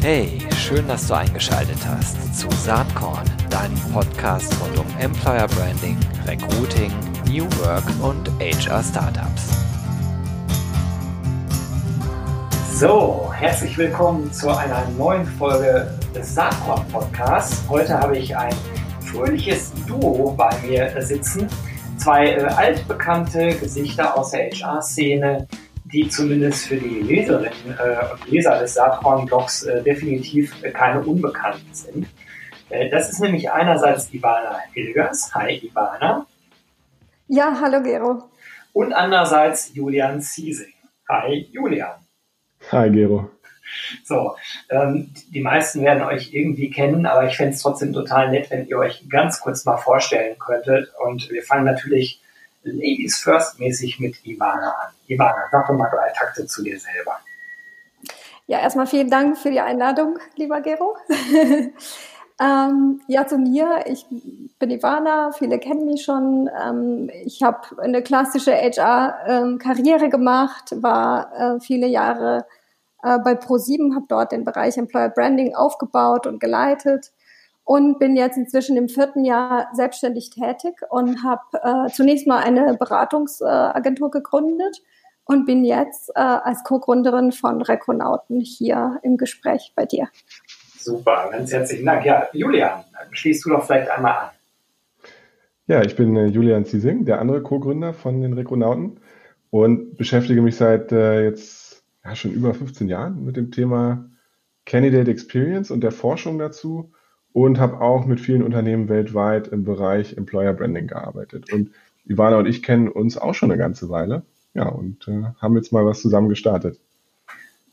Hey, schön, dass du eingeschaltet hast zu Saatkorn, deinem Podcast rund um Employer Branding, Recruiting, New Work und HR Startups. So, herzlich willkommen zu einer neuen Folge des Saatkorn Podcasts. Heute habe ich ein fröhliches Duo bei mir sitzen. Zwei äh, altbekannte Gesichter aus der HR-Szene, die zumindest für die Leserinnen äh, und Leser des Saatkorn-Blogs äh, definitiv keine Unbekannten sind. Äh, das ist nämlich einerseits Ivana Hilgers. Hi Ivana. Ja, hallo Gero. Und andererseits Julian Ziesing. Hi Julian. Hi Gero. So, ähm, die meisten werden euch irgendwie kennen, aber ich fände es trotzdem total nett, wenn ihr euch ganz kurz mal vorstellen könntet. Und wir fangen natürlich Ladies First mäßig mit Ivana an. Ivana, sag doch mal drei Takte zu dir selber. Ja, erstmal vielen Dank für die Einladung, lieber Gero. ähm, ja, zu mir. Ich bin Ivana, viele kennen mich schon. Ähm, ich habe eine klassische HR-Karriere ähm, gemacht, war äh, viele Jahre äh, bei Pro7, habe dort den Bereich Employer Branding aufgebaut und geleitet und bin jetzt inzwischen im vierten Jahr selbstständig tätig und habe äh, zunächst mal eine Beratungsagentur gegründet und bin jetzt äh, als Co-Gründerin von Rekonauten hier im Gespräch bei dir. Super, ganz herzlichen Dank. Ja, Julian, schließt du doch vielleicht einmal an. Ja, ich bin äh, Julian Ziesing, der andere Co-Gründer von den Rekonauten und beschäftige mich seit äh, jetzt ja, schon über 15 Jahren mit dem Thema Candidate Experience und der Forschung dazu und habe auch mit vielen Unternehmen weltweit im Bereich Employer Branding gearbeitet. Und Ivana und ich kennen uns auch schon eine ganze Weile. Ja, und äh, haben jetzt mal was zusammen gestartet.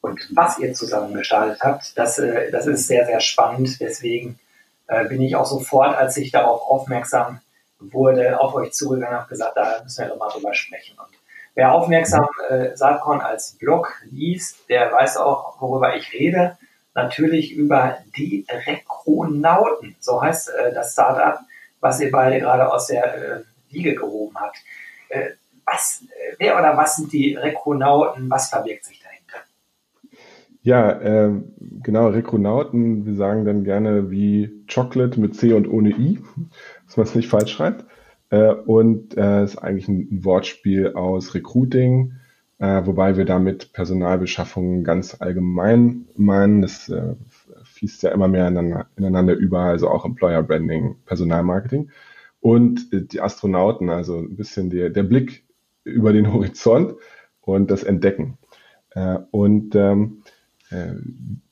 Und was ihr zusammen gestartet habt, das, äh, das ist sehr, sehr spannend. Deswegen äh, bin ich auch sofort, als ich darauf aufmerksam wurde, auf euch zugegangen und habe gesagt, da müssen wir doch mal drüber sprechen. Und wer aufmerksam äh, Saatkorn als Blog liest, der weiß auch, worüber ich rede natürlich über die Rekronauten. So heißt äh, das Startup, was ihr beide gerade aus der äh, Liege gehoben habt. Äh, was, äh, wer oder was sind die Rekronauten? Was verbirgt sich dahinter? Ja, ähm, genau, Rekronauten, wir sagen dann gerne wie Chocolate mit C und ohne I, dass man es nicht falsch schreibt. Äh, und äh, ist eigentlich ein Wortspiel aus Recruiting, äh, wobei wir damit Personalbeschaffung ganz allgemein meinen. Das äh, fließt ja immer mehr ineinander, über, also auch Employer Branding, Personalmarketing. Und äh, die Astronauten, also ein bisschen der, der Blick über den Horizont und das Entdecken. Äh, und ähm, äh,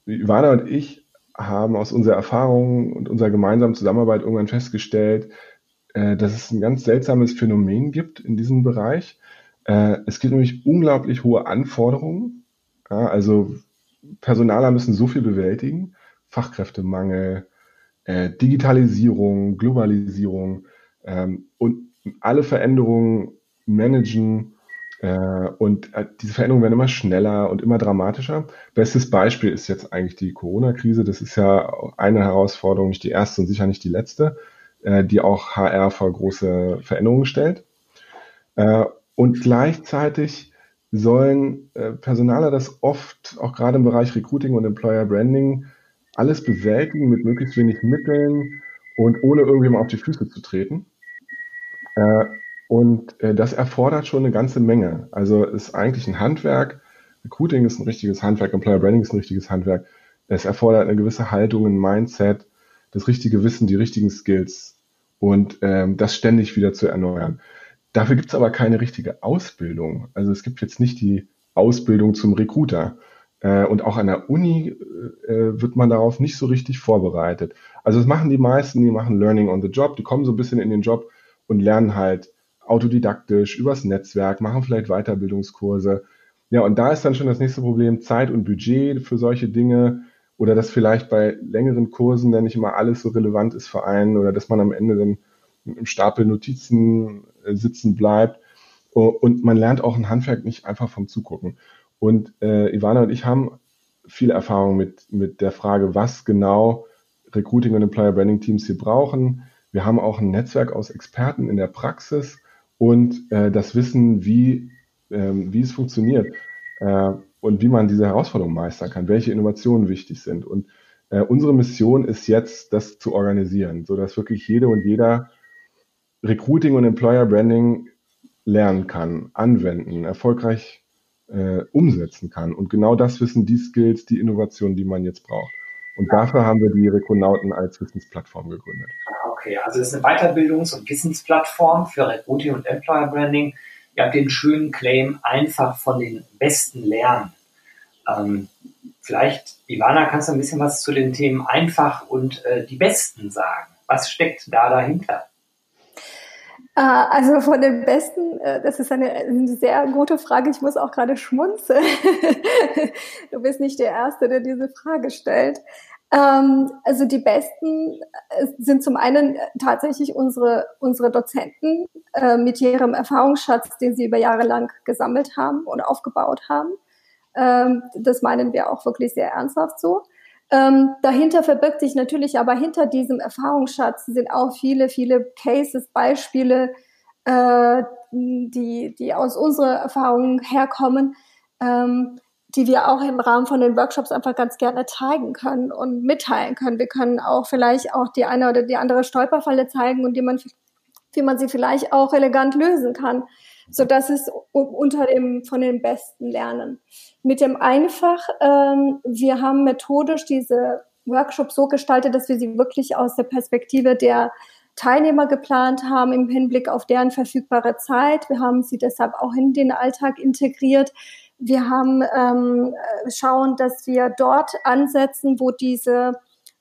Ivana und ich haben aus unserer Erfahrung und unserer gemeinsamen Zusammenarbeit irgendwann festgestellt, äh, dass es ein ganz seltsames Phänomen gibt in diesem Bereich, äh, es gibt nämlich unglaublich hohe Anforderungen. Ja, also Personaler müssen so viel bewältigen. Fachkräftemangel, äh, Digitalisierung, Globalisierung ähm, und alle Veränderungen managen. Äh, und äh, diese Veränderungen werden immer schneller und immer dramatischer. Bestes Beispiel ist jetzt eigentlich die Corona-Krise. Das ist ja eine Herausforderung, nicht die erste und sicher nicht die letzte, äh, die auch HR vor große Veränderungen stellt. Und gleichzeitig sollen äh, Personaler das oft, auch gerade im Bereich Recruiting und Employer Branding, alles bewältigen mit möglichst wenig Mitteln und ohne irgendjemand auf die Füße zu treten. Äh, und äh, das erfordert schon eine ganze Menge. Also ist eigentlich ein Handwerk. Recruiting ist ein richtiges Handwerk, Employer Branding ist ein richtiges Handwerk. Es erfordert eine gewisse Haltung, ein Mindset, das richtige Wissen, die richtigen Skills und ähm, das ständig wieder zu erneuern. Dafür gibt es aber keine richtige Ausbildung. Also es gibt jetzt nicht die Ausbildung zum Recruiter. Äh, und auch an der Uni äh, wird man darauf nicht so richtig vorbereitet. Also das machen die meisten, die machen Learning on the Job, die kommen so ein bisschen in den Job und lernen halt autodidaktisch übers Netzwerk, machen vielleicht Weiterbildungskurse. Ja, und da ist dann schon das nächste Problem Zeit und Budget für solche Dinge oder dass vielleicht bei längeren Kursen dann nicht immer alles so relevant ist für einen oder dass man am Ende dann einem Stapel Notizen äh, sitzen bleibt. Und man lernt auch ein Handwerk nicht einfach vom Zugucken. Und äh, Ivana und ich haben viel Erfahrung mit, mit der Frage, was genau Recruiting und Employer Branding Teams hier brauchen. Wir haben auch ein Netzwerk aus Experten in der Praxis und äh, das Wissen, wie, ähm, wie es funktioniert. Äh, und wie man diese Herausforderung meistern kann, welche Innovationen wichtig sind. Und äh, unsere Mission ist jetzt, das zu organisieren, sodass wirklich jede und jeder Recruiting und Employer Branding lernen kann, anwenden, erfolgreich äh, umsetzen kann. Und genau das wissen die Skills, die Innovationen, die man jetzt braucht. Und dafür haben wir die Rekonauten als Wissensplattform gegründet. Ah, okay, also das ist eine Weiterbildungs- und Wissensplattform für Recruiting und Employer Branding. Ihr habt den schönen Claim, einfach von den Besten lernen. Ähm, vielleicht, Ivana, kannst du ein bisschen was zu den Themen einfach und äh, die Besten sagen? Was steckt da dahinter? Äh, also von den besten, äh, das ist eine, sehr gute Frage. Ich muss auch gerade schmunzeln. du bist nicht der Erste, der diese Frage stellt. Ähm, also die besten äh, sind zum einen tatsächlich unsere, unsere Dozenten mit ihrem Erfahrungsschatz, den sie über Jahre lang gesammelt haben und aufgebaut haben. Ähm, das meinen wir auch wirklich sehr ernsthaft so. Ähm, dahinter verbirgt sich natürlich aber hinter diesem Erfahrungsschatz sind auch viele, viele Cases, Beispiele, äh, die, die aus unserer Erfahrung herkommen, ähm, die wir auch im Rahmen von den Workshops einfach ganz gerne zeigen können und mitteilen können. Wir können auch vielleicht auch die eine oder die andere Stolperfalle zeigen und die man, wie man sie vielleicht auch elegant lösen kann so dass es unter dem von den Besten lernen. Mit dem einfach, ähm, wir haben methodisch diese Workshops so gestaltet, dass wir sie wirklich aus der Perspektive der Teilnehmer geplant haben im Hinblick auf deren verfügbare Zeit. Wir haben sie deshalb auch in den Alltag integriert. Wir haben ähm, schauen, dass wir dort ansetzen, wo diese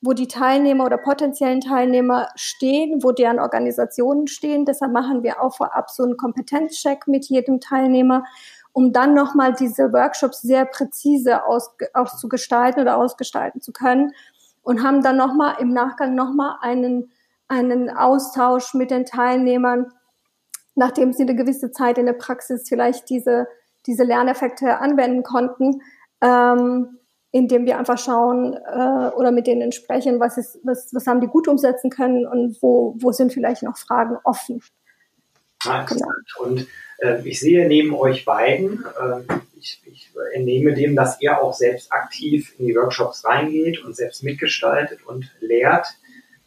wo die Teilnehmer oder potenziellen Teilnehmer stehen, wo deren Organisationen stehen. Deshalb machen wir auch vorab so einen Kompetenzcheck mit jedem Teilnehmer, um dann nochmal diese Workshops sehr präzise aus, auszugestalten oder ausgestalten zu können und haben dann nochmal im Nachgang nochmal einen, einen Austausch mit den Teilnehmern, nachdem sie eine gewisse Zeit in der Praxis vielleicht diese, diese Lerneffekte anwenden konnten. Ähm, indem wir einfach schauen äh, oder mit denen sprechen, was, ist, was, was haben die gut umsetzen können und wo, wo sind vielleicht noch Fragen offen. Ah, genau. Und äh, ich sehe neben euch beiden, äh, ich, ich entnehme dem, dass ihr auch selbst aktiv in die Workshops reingeht und selbst mitgestaltet und lehrt.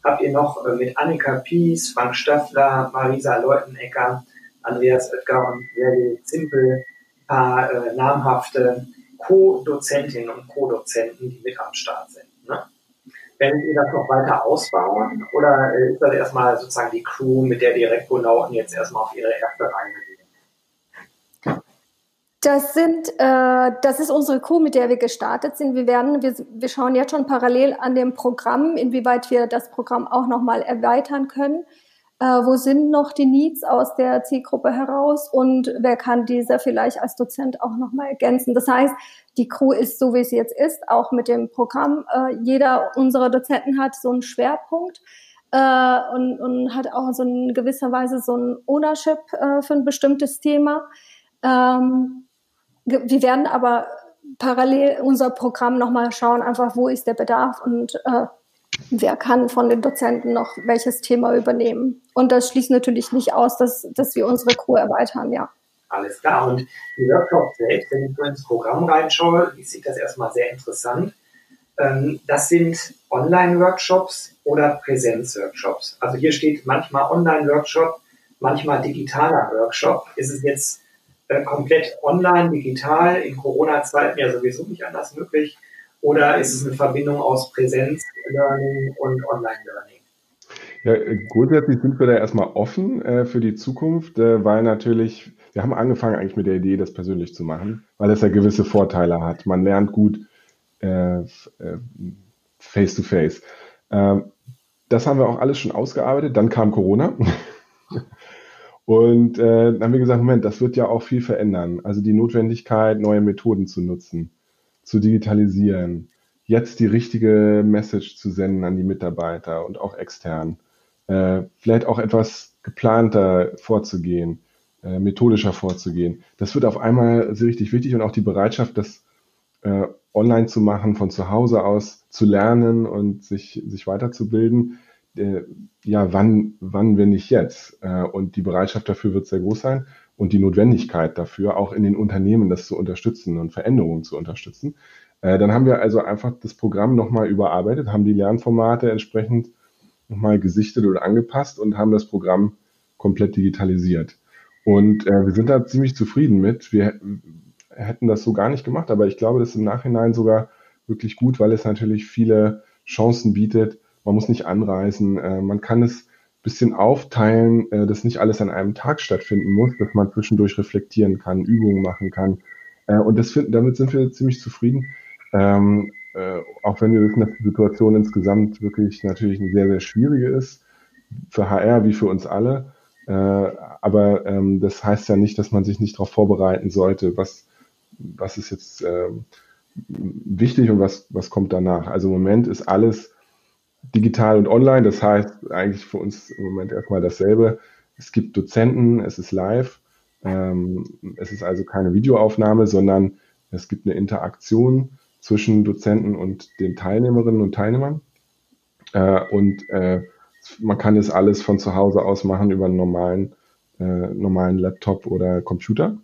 Habt ihr noch äh, mit Annika Pies, Frank Staffler, Marisa Leutenecker, Andreas Oetker und Verdi Zimpel ein paar äh, namhafte Co-Dozentinnen und Co-Dozenten, die mit am Start sind. Ne? Werdet ihr das noch weiter ausbauen oder äh, ist das erstmal sozusagen die Crew, mit der die Rektonauten jetzt erstmal auf ihre erste Reise gehen? Das sind, äh, das ist unsere Crew, mit der wir gestartet sind. Wir werden, wir, wir schauen jetzt schon parallel an dem Programm, inwieweit wir das Programm auch nochmal erweitern können äh, wo sind noch die Needs aus der Zielgruppe heraus und wer kann diese vielleicht als Dozent auch nochmal ergänzen. Das heißt, die Crew ist so, wie sie jetzt ist, auch mit dem Programm. Äh, jeder unserer Dozenten hat so einen Schwerpunkt äh, und, und hat auch so in gewisser Weise so ein Ownership äh, für ein bestimmtes Thema. Ähm, wir werden aber parallel unser Programm nochmal schauen, einfach wo ist der Bedarf und äh, wer kann von den Dozenten noch welches Thema übernehmen. Und das schließt natürlich nicht aus, dass, dass wir unsere Crew erweitern, ja. Alles klar. Und die Workshops selbst, wenn ich so ins Programm reinschaue, ich sehe das erstmal sehr interessant. Ähm, das sind Online-Workshops oder Präsenz-Workshops. Also hier steht manchmal Online-Workshop, manchmal digitaler Workshop. Ist es jetzt äh, komplett online, digital, in Corona-Zeiten ja sowieso nicht anders möglich? Oder ist es eine Verbindung aus Präsenz-Learning und Online-Learning? Ja, grundsätzlich sind wir da erstmal offen äh, für die Zukunft, äh, weil natürlich, wir haben angefangen eigentlich mit der Idee, das persönlich zu machen, weil das ja gewisse Vorteile hat. Man lernt gut äh, äh face to face. Das haben wir auch alles schon ausgearbeitet. Dann kam Corona. Und äh, dann haben wir gesagt, Moment, das wird ja auch viel verändern. Also die Notwendigkeit, neue Methoden zu nutzen zu digitalisieren, jetzt die richtige Message zu senden an die Mitarbeiter und auch extern, äh, vielleicht auch etwas geplanter vorzugehen, äh, methodischer vorzugehen. Das wird auf einmal sehr richtig wichtig und auch die Bereitschaft, das äh, online zu machen, von zu Hause aus zu lernen und sich, sich weiterzubilden. Äh, ja, wann, wann, wenn nicht jetzt? Äh, und die Bereitschaft dafür wird sehr groß sein. Und die Notwendigkeit dafür, auch in den Unternehmen das zu unterstützen und Veränderungen zu unterstützen. Äh, dann haben wir also einfach das Programm nochmal überarbeitet, haben die Lernformate entsprechend nochmal gesichtet oder angepasst und haben das Programm komplett digitalisiert. Und äh, wir sind da ziemlich zufrieden mit. Wir hätten das so gar nicht gemacht, aber ich glaube, das ist im Nachhinein sogar wirklich gut, weil es natürlich viele Chancen bietet. Man muss nicht anreisen, äh, man kann es bisschen aufteilen, äh, dass nicht alles an einem Tag stattfinden muss, dass man zwischendurch reflektieren kann, Übungen machen kann. Äh, und das find, damit sind wir ziemlich zufrieden. Ähm, äh, auch wenn wir wissen, dass die Situation insgesamt wirklich natürlich eine sehr, sehr schwierige ist, für HR wie für uns alle. Äh, aber ähm, das heißt ja nicht, dass man sich nicht darauf vorbereiten sollte, was, was ist jetzt äh, wichtig und was, was kommt danach. Also im Moment ist alles digital und online. Das heißt eigentlich für uns im Moment erstmal dasselbe. Es gibt Dozenten, es ist live. Ähm, es ist also keine Videoaufnahme, sondern es gibt eine Interaktion zwischen Dozenten und den Teilnehmerinnen und Teilnehmern. Äh, und äh, man kann das alles von zu Hause aus machen über einen normalen, äh, normalen Laptop oder Computer.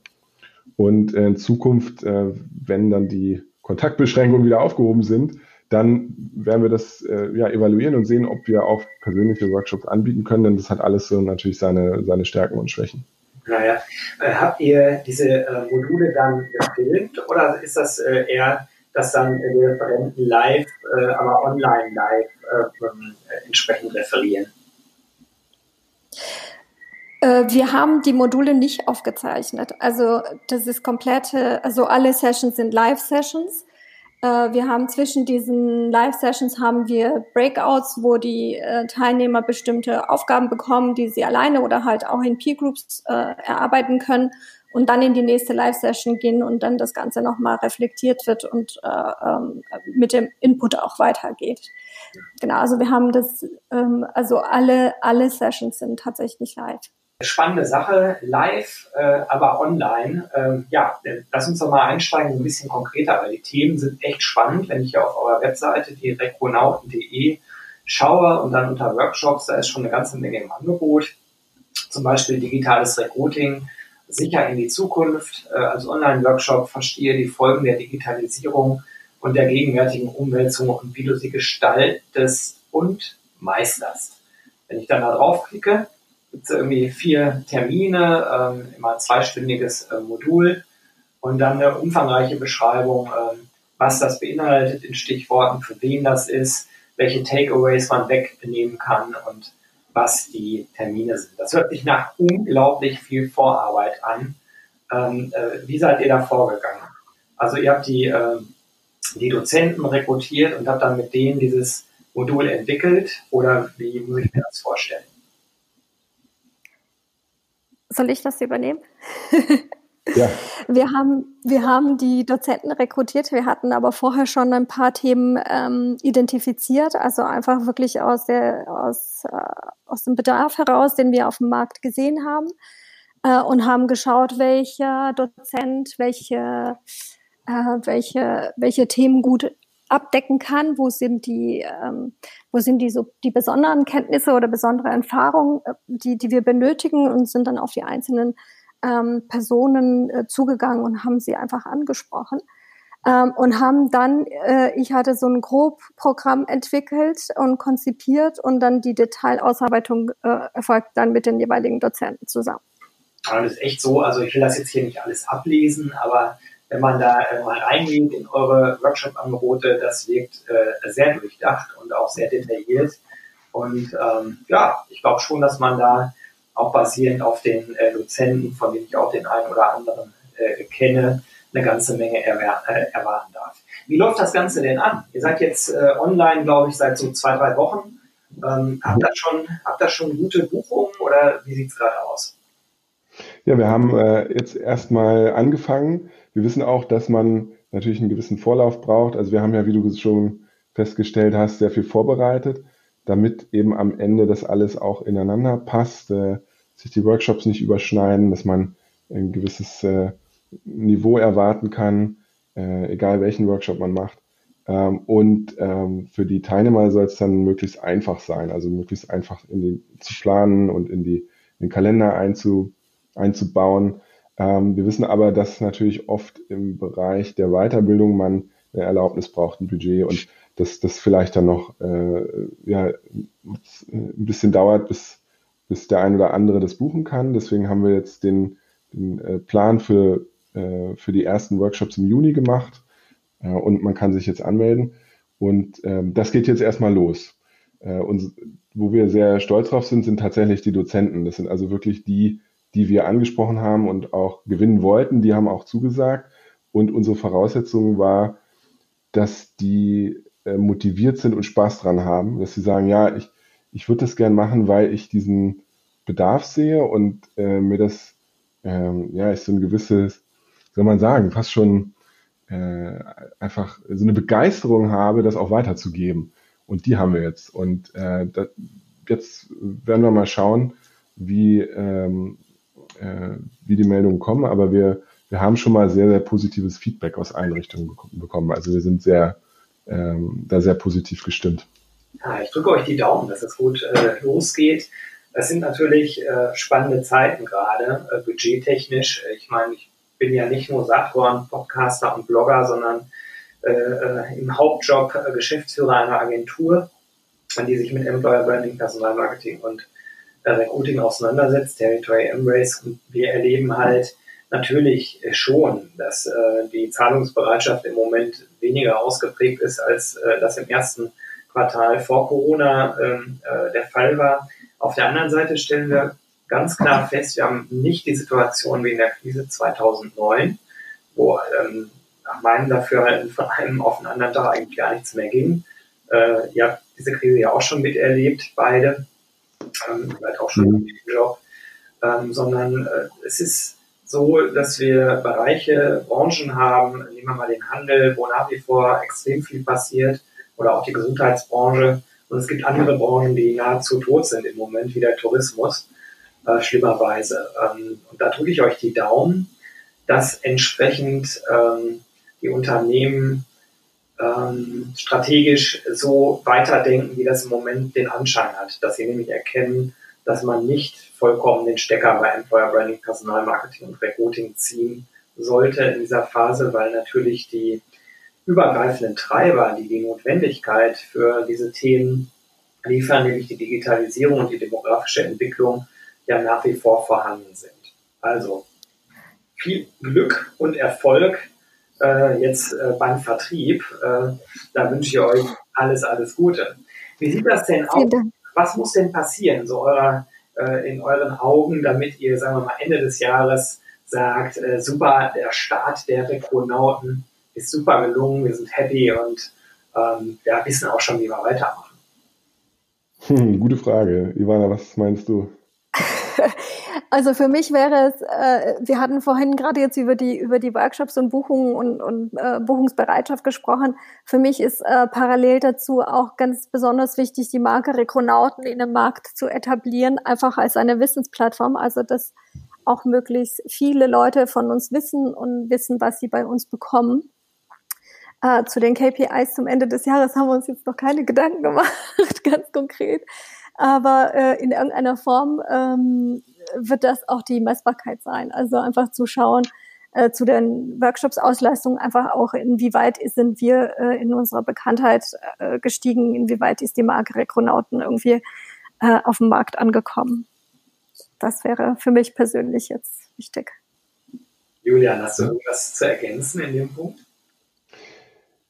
Und in Zukunft, äh, wenn dann die Kontaktbeschränkungen wieder aufgehoben sind, dann werden wir das äh, ja, evaluieren und sehen, ob wir auch persönliche Workshops anbieten können, denn das hat alles so natürlich seine, seine Stärken und Schwächen. Naja, äh, habt ihr diese äh, Module dann gefilmt oder ist das äh, eher, dass dann die Referenten live, äh, aber online live äh, ähm, entsprechend referieren? Wir haben die Module nicht aufgezeichnet. Also das ist komplette, also alle Sessions sind Live-Sessions. Äh, wir haben zwischen diesen Live-Sessions haben wir Breakouts, wo die äh, Teilnehmer bestimmte Aufgaben bekommen, die sie alleine oder halt auch in Peer-Groups äh, erarbeiten können und dann in die nächste Live-Session gehen und dann das Ganze nochmal reflektiert wird und äh, ähm, mit dem Input auch weitergeht. Genau, also wir haben das, ähm, also alle, alle Sessions sind tatsächlich live spannende Sache, live, äh, aber online. Ähm, ja, lass uns doch mal einsteigen, ein bisschen konkreter, weil die Themen sind echt spannend. Wenn ich hier auf eurer Webseite, die rekronauten.de, schaue und dann unter Workshops, da ist schon eine ganze Menge im Angebot. Zum Beispiel digitales Recruiting, sicher in die Zukunft. Äh, als Online-Workshop verstehe die Folgen der Digitalisierung und der gegenwärtigen Umwälzung und wie du sie gestaltest und meisterst. Wenn ich dann da draufklicke, gibt es irgendwie vier Termine, ähm, immer ein zweistündiges äh, Modul und dann eine umfangreiche Beschreibung, ähm, was das beinhaltet in Stichworten, für wen das ist, welche Takeaways man wegnehmen kann und was die Termine sind. Das hört sich nach unglaublich viel Vorarbeit an. Ähm, äh, wie seid ihr da vorgegangen? Also ihr habt die, äh, die Dozenten rekrutiert und habt dann mit denen dieses Modul entwickelt oder wie muss ich mir das vorstellen? Soll ich das übernehmen? Ja. Wir haben, wir haben die Dozenten rekrutiert. Wir hatten aber vorher schon ein paar Themen ähm, identifiziert, also einfach wirklich aus der, aus, äh, aus dem Bedarf heraus, den wir auf dem Markt gesehen haben äh, und haben geschaut, welcher Dozent, welche, äh, welche, welche Themen gut abdecken kann, wo sind die, ähm, wo sind die so die besonderen Kenntnisse oder besondere Erfahrungen, äh, die, die wir benötigen und sind dann auf die einzelnen ähm, Personen äh, zugegangen und haben sie einfach angesprochen. Ähm, und haben dann, äh, ich hatte so ein Grobprogramm entwickelt und konzipiert und dann die Detailausarbeitung äh, erfolgt dann mit den jeweiligen Dozenten zusammen. das ist echt so, also ich will das jetzt hier nicht alles ablesen, aber wenn man da äh, mal reingeht in eure Workshop-Angebote, das wirkt äh, sehr durchdacht und auch sehr detailliert. Und ähm, ja, ich glaube schon, dass man da auch basierend auf den äh, Dozenten, von denen ich auch den einen oder anderen äh, kenne, eine ganze Menge äh, erwarten darf. Wie läuft das Ganze denn an? Ihr seid jetzt äh, online, glaube ich, seit so zwei, drei Wochen. Ähm, habt ihr schon, habt ihr schon gute Buchungen oder wie sieht es gerade aus? Ja, wir haben jetzt erstmal angefangen. Wir wissen auch, dass man natürlich einen gewissen Vorlauf braucht. Also wir haben ja, wie du schon festgestellt hast, sehr viel vorbereitet, damit eben am Ende das alles auch ineinander passt, äh, sich die Workshops nicht überschneiden, dass man ein gewisses äh, Niveau erwarten kann, äh, egal welchen Workshop man macht. Ähm, und ähm, für die Teilnehmer soll es dann möglichst einfach sein, also möglichst einfach in die, zu planen und in, die, in den Kalender einzu, einzubauen. Ähm, wir wissen aber, dass natürlich oft im Bereich der Weiterbildung man eine Erlaubnis braucht, ein Budget und dass das vielleicht dann noch äh, ja, ein bisschen dauert, bis, bis der ein oder andere das buchen kann. Deswegen haben wir jetzt den, den äh, Plan für, äh, für die ersten Workshops im Juni gemacht äh, und man kann sich jetzt anmelden. Und ähm, das geht jetzt erstmal los. Äh, und wo wir sehr stolz drauf sind, sind tatsächlich die Dozenten. Das sind also wirklich die, die wir angesprochen haben und auch gewinnen wollten. Die haben auch zugesagt. Und unsere Voraussetzung war, dass die äh, motiviert sind und Spaß dran haben, dass sie sagen, ja, ich, ich würde das gern machen, weil ich diesen Bedarf sehe und äh, mir das, ähm, ja, ist so ein gewisses, soll man sagen, fast schon äh, einfach so eine Begeisterung habe, das auch weiterzugeben. Und die haben wir jetzt. Und äh, das, jetzt werden wir mal schauen, wie, ähm, äh, wie die Meldungen kommen. Aber wir, wir haben schon mal sehr, sehr positives Feedback aus Einrichtungen bekommen. Also wir sind sehr, ähm, da sehr positiv gestimmt. Ja, ich drücke euch die Daumen, dass es gut äh, losgeht. Es sind natürlich äh, spannende Zeiten gerade, äh, budgettechnisch. Ich meine, ich bin ja nicht nur Saturn, Podcaster und Blogger, sondern äh, äh, im Hauptjob äh, Geschäftsführer einer Agentur, die sich mit Employer Branding, Personalmarketing und Recruiting auseinandersetzt, Territory Embrace. Wir erleben halt natürlich schon, dass äh, die Zahlungsbereitschaft im Moment weniger ausgeprägt ist, als äh, das im ersten Quartal vor Corona ähm, äh, der Fall war. Auf der anderen Seite stellen wir ganz klar fest, wir haben nicht die Situation wie in der Krise 2009, wo ähm, nach meinem Dafürhalten von einem auf den anderen Tag eigentlich gar nichts mehr ging. Äh, ihr habt diese Krise ja auch schon miterlebt, beide, ähm, vielleicht auch schon mhm. im Job, ähm, sondern äh, es ist so, dass wir Bereiche, Branchen haben, nehmen wir mal den Handel, wo nach wie vor extrem viel passiert, oder auch die Gesundheitsbranche. Und es gibt andere Branchen, die nahezu tot sind im Moment, wie der Tourismus äh, schlimmerweise. Ähm, und da drücke ich euch die Daumen, dass entsprechend ähm, die Unternehmen ähm, strategisch so weiterdenken, wie das im Moment den Anschein hat, dass sie nämlich erkennen, dass man nicht vollkommen den Stecker bei Employer Branding, Personalmarketing und Recruiting ziehen sollte in dieser Phase, weil natürlich die übergreifenden Treiber, die die Notwendigkeit für diese Themen liefern, nämlich die Digitalisierung und die demografische Entwicklung, ja nach wie vor vorhanden sind. Also viel Glück und Erfolg äh, jetzt äh, beim Vertrieb. Äh, da wünsche ich euch alles, alles Gute. Wie sieht das denn aus? Was muss denn passieren, so eurer, äh, in euren Augen, damit ihr, sagen wir mal, Ende des Jahres sagt, äh, super, der Start der Rekronauten ist super gelungen, wir sind happy und ähm, ja, wissen auch schon, wie wir weitermachen. Hm, gute Frage. Ivana, was meinst du? Also für mich wäre es, äh, wir hatten vorhin gerade jetzt über die über die Workshops und Buchungen und, und äh, Buchungsbereitschaft gesprochen. Für mich ist äh, parallel dazu auch ganz besonders wichtig, die Marke Rekronauten in dem Markt zu etablieren, einfach als eine Wissensplattform. Also dass auch möglichst viele Leute von uns wissen und wissen, was sie bei uns bekommen. Äh, zu den KPIs zum Ende des Jahres haben wir uns jetzt noch keine Gedanken gemacht, ganz konkret. Aber äh, in irgendeiner Form ähm, wird das auch die Messbarkeit sein. Also einfach zu schauen, äh, zu den Workshops-Ausleistungen einfach auch, inwieweit sind wir äh, in unserer Bekanntheit äh, gestiegen, inwieweit ist die Marke Rekronauten irgendwie äh, auf dem Markt angekommen. Das wäre für mich persönlich jetzt wichtig. Julian, hast du irgendwas zu ergänzen in dem Punkt?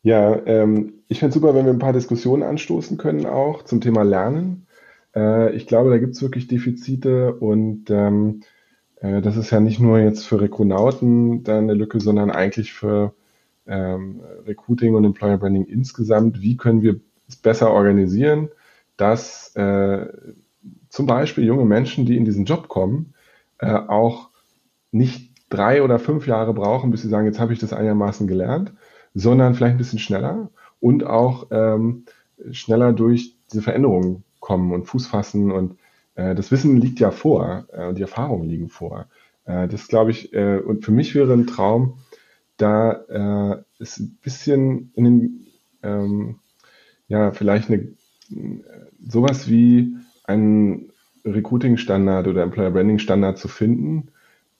Ja, ähm, ich fände es super, wenn wir ein paar Diskussionen anstoßen können auch zum Thema Lernen. Äh, ich glaube, da gibt es wirklich Defizite und ähm, äh, das ist ja nicht nur jetzt für Rekrunauten da eine Lücke, sondern eigentlich für ähm, Recruiting und Employer Branding insgesamt. Wie können wir es besser organisieren, dass äh, zum Beispiel junge Menschen, die in diesen Job kommen, äh, auch nicht drei oder fünf Jahre brauchen, bis sie sagen, jetzt habe ich das einigermaßen gelernt, sondern vielleicht ein bisschen schneller und auch ähm, schneller durch diese Veränderungen kommen und Fuß fassen. Und äh, das Wissen liegt ja vor äh, und die Erfahrungen liegen vor. Äh, das glaube ich, äh, und für mich wäre ein Traum, da äh, ist ein bisschen in den, ähm, ja, vielleicht eine, sowas wie ein Recruiting-Standard oder Employer Branding-Standard zu finden,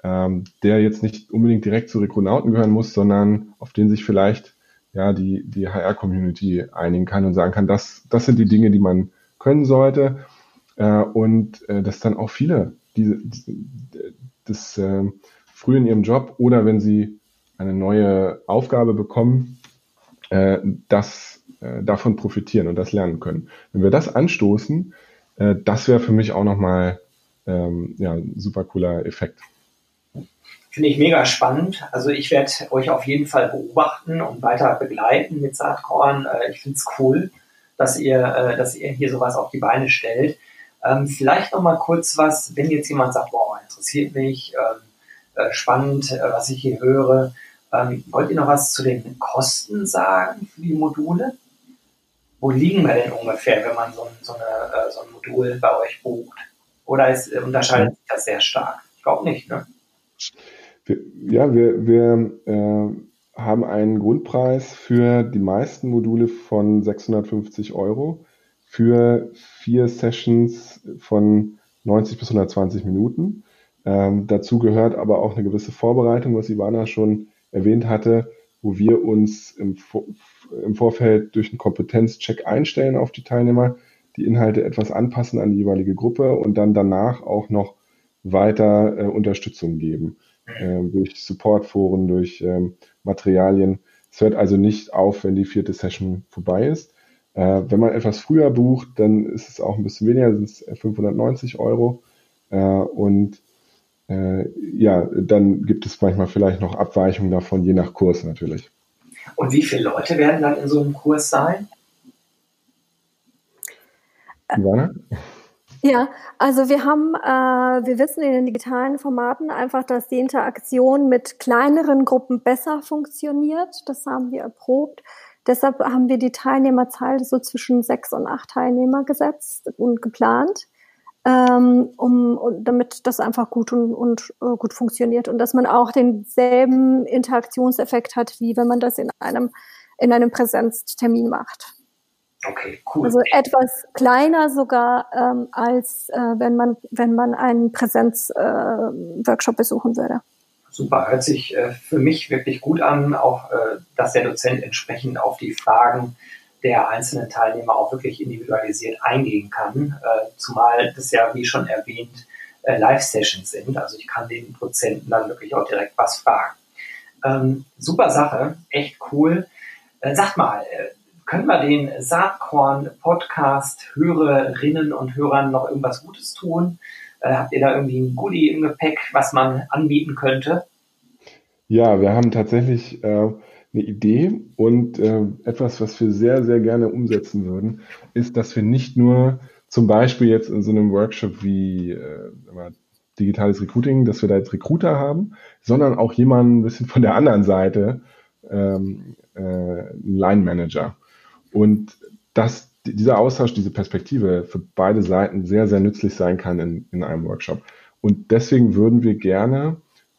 ähm, der jetzt nicht unbedingt direkt zu Rekrunauten gehören muss, sondern auf den sich vielleicht ja die, die HR-Community einigen kann und sagen kann, das, das sind die Dinge, die man können sollte. Äh, und äh, dass dann auch viele diese, diese das äh, früh in ihrem Job oder wenn sie eine neue Aufgabe bekommen, äh, das äh, davon profitieren und das lernen können. Wenn wir das anstoßen, äh, das wäre für mich auch nochmal ähm, ja, ein super cooler Effekt. Finde ich mega spannend. Also ich werde euch auf jeden Fall beobachten und weiter begleiten mit Saatkorn. Äh, ich finde es cool, dass ihr, äh, dass ihr hier sowas auf die Beine stellt. Ähm, vielleicht noch mal kurz was, wenn jetzt jemand sagt, boah, interessiert mich, ähm, äh, spannend, äh, was ich hier höre. Ähm, wollt ihr noch was zu den Kosten sagen für die Module? Wo liegen wir denn ungefähr, wenn man so, so, eine, äh, so ein Modul bei euch bucht? Oder ist, äh, unterscheidet sich das sehr stark? Ich glaube nicht, ne? Ja, wir, wir äh, haben einen Grundpreis für die meisten Module von 650 Euro für vier Sessions von 90 bis 120 Minuten. Ähm, dazu gehört aber auch eine gewisse Vorbereitung, was Ivana schon erwähnt hatte, wo wir uns im, im Vorfeld durch einen Kompetenzcheck einstellen auf die Teilnehmer, die Inhalte etwas anpassen an die jeweilige Gruppe und dann danach auch noch weiter äh, Unterstützung geben. Äh, durch Supportforen, durch ähm, Materialien. Es hört also nicht auf, wenn die vierte Session vorbei ist. Äh, wenn man etwas früher bucht, dann ist es auch ein bisschen weniger, sind es 590 Euro. Äh, und äh, ja, dann gibt es manchmal vielleicht noch Abweichungen davon, je nach Kurs natürlich. Und wie viele Leute werden dann in so einem Kurs sein? Ivana? Ja, also wir haben, äh, wir wissen in den digitalen Formaten einfach, dass die Interaktion mit kleineren Gruppen besser funktioniert. Das haben wir erprobt. Deshalb haben wir die Teilnehmerzahl so zwischen sechs und acht Teilnehmer gesetzt und geplant ähm, um, um, damit das einfach gut und, und uh, gut funktioniert und dass man auch denselben Interaktionseffekt hat, wie wenn man das in einem, in einem Präsenztermin macht. Okay, cool. Also etwas kleiner sogar ähm, als äh, wenn man wenn man einen Präsenzworkshop äh, besuchen würde. Super, hört sich äh, für mich wirklich gut an, auch äh, dass der Dozent entsprechend auf die Fragen der einzelnen Teilnehmer auch wirklich individualisiert eingehen kann, äh, zumal das ja, wie schon erwähnt, äh, Live-Sessions sind. Also ich kann den Prozenten dann wirklich auch direkt was fragen. Ähm, super Sache, echt cool. Sagt mal, können wir den Saatkorn-Podcast-Hörerinnen und Hörern noch irgendwas Gutes tun? Äh, habt ihr da irgendwie ein Goodie im Gepäck, was man anbieten könnte? Ja, wir haben tatsächlich äh, eine Idee und äh, etwas, was wir sehr, sehr gerne umsetzen würden, ist, dass wir nicht nur zum Beispiel jetzt in so einem Workshop wie äh, digitales Recruiting, dass wir da jetzt Recruiter haben, sondern auch jemanden ein bisschen von der anderen Seite, ähm, äh, Line Manager. Und dass dieser Austausch, diese Perspektive für beide Seiten sehr, sehr nützlich sein kann in, in einem Workshop. Und deswegen würden wir gerne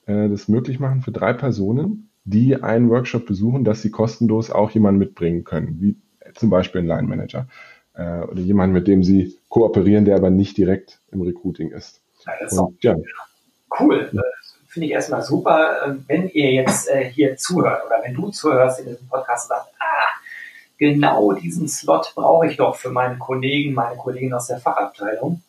äh, das möglich machen für drei Personen, die einen Workshop besuchen, dass sie kostenlos auch jemanden mitbringen können, wie zum Beispiel ein Line Manager äh, oder jemanden, mit dem sie kooperieren, der aber nicht direkt im Recruiting ist. Ja, das ist Und, ja. Cool. Finde ich erstmal super. Ähm, wenn ihr jetzt äh, hier zuhört oder wenn du zuhörst in diesem Podcast und sagst, genau diesen Slot brauche ich doch für meinen Kollegen, meine Kollegin aus der Fachabteilung,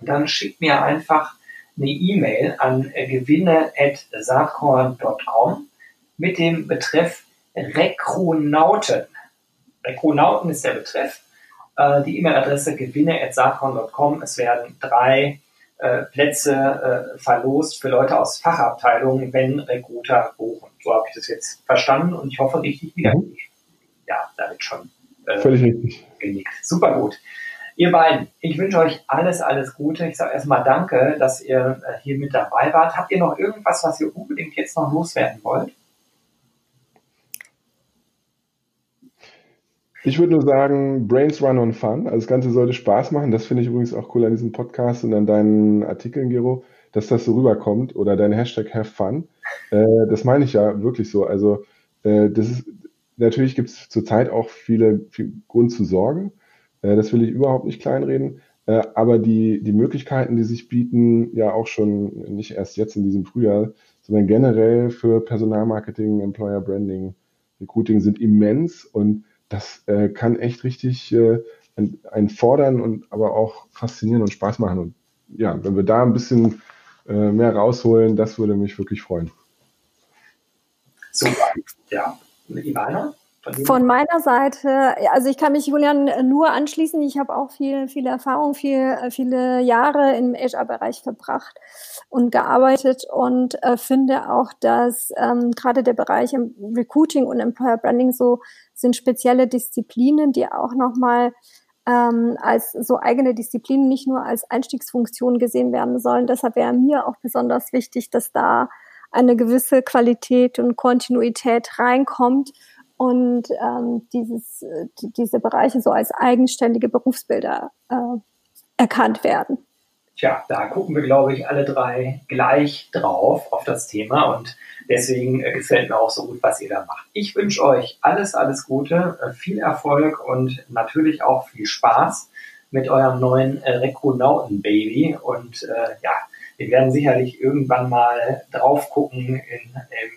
dann schickt mir einfach eine E-Mail an gewinne.saatkorn.com mit dem Betreff Rekrunauten. Rekrunauten ist der Betreff. Äh, die E-Mail-Adresse gewinne.saatkorn.com. Es werden drei äh, Plätze äh, verlost für Leute aus Fachabteilungen, wenn Recruiter buchen. So habe ich das jetzt verstanden und ich hoffe richtig wieder. Damit schon. Äh, Völlig richtig. Genickt. Super gut. Ihr beiden, ich wünsche euch alles, alles Gute. Ich sage erstmal danke, dass ihr äh, hier mit dabei wart. Habt ihr noch irgendwas, was ihr unbedingt jetzt noch loswerden wollt? Ich würde nur sagen, Brains Run on Fun. Also das Ganze sollte Spaß machen. Das finde ich übrigens auch cool an diesem Podcast und an deinen Artikeln, Gero, dass das so rüberkommt oder dein Hashtag Have Fun. Äh, das meine ich ja wirklich so. Also äh, das ist natürlich gibt es zurzeit auch viele viel Grund zur Sorge. Äh, das will ich überhaupt nicht kleinreden. Äh, aber die, die Möglichkeiten, die sich bieten, ja auch schon nicht erst jetzt in diesem Frühjahr, sondern generell für Personalmarketing, Employer Branding, Recruiting sind immens und das äh, kann echt richtig äh, einen fordern und aber auch faszinieren und Spaß machen. Und ja, wenn wir da ein bisschen äh, mehr rausholen, das würde mich wirklich freuen. Super, ja. Ivana? Von meiner Seite, also ich kann mich Julian nur anschließen. Ich habe auch viel, viele Erfahrung, viel, viele Jahre im HR-Bereich verbracht und gearbeitet und äh, finde auch, dass ähm, gerade der Bereich im Recruiting und Employer Branding so sind spezielle Disziplinen, die auch nochmal ähm, als so eigene Disziplinen nicht nur als Einstiegsfunktion gesehen werden sollen. Deshalb wäre mir auch besonders wichtig, dass da eine gewisse Qualität und Kontinuität reinkommt und ähm, dieses, diese Bereiche so als eigenständige Berufsbilder äh, erkannt werden. Tja, da gucken wir, glaube ich, alle drei gleich drauf auf das Thema und deswegen äh, gefällt mir auch so gut, was ihr da macht. Ich wünsche euch alles, alles Gute, äh, viel Erfolg und natürlich auch viel Spaß mit eurem neuen äh, Rekrunauten-Baby und äh, ja, wir werden sicherlich irgendwann mal drauf gucken, in, in,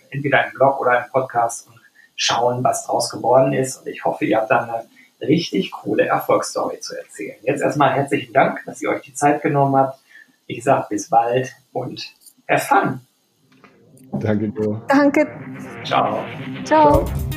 entweder im Blog oder im Podcast und schauen, was draus geworden ist. Und ich hoffe, ihr habt dann eine richtig coole Erfolgsstory zu erzählen. Jetzt erstmal herzlichen Dank, dass ihr euch die Zeit genommen habt. Ich sage bis bald und have fun. Danke, Jo. Danke. Ciao. Ciao. Ciao.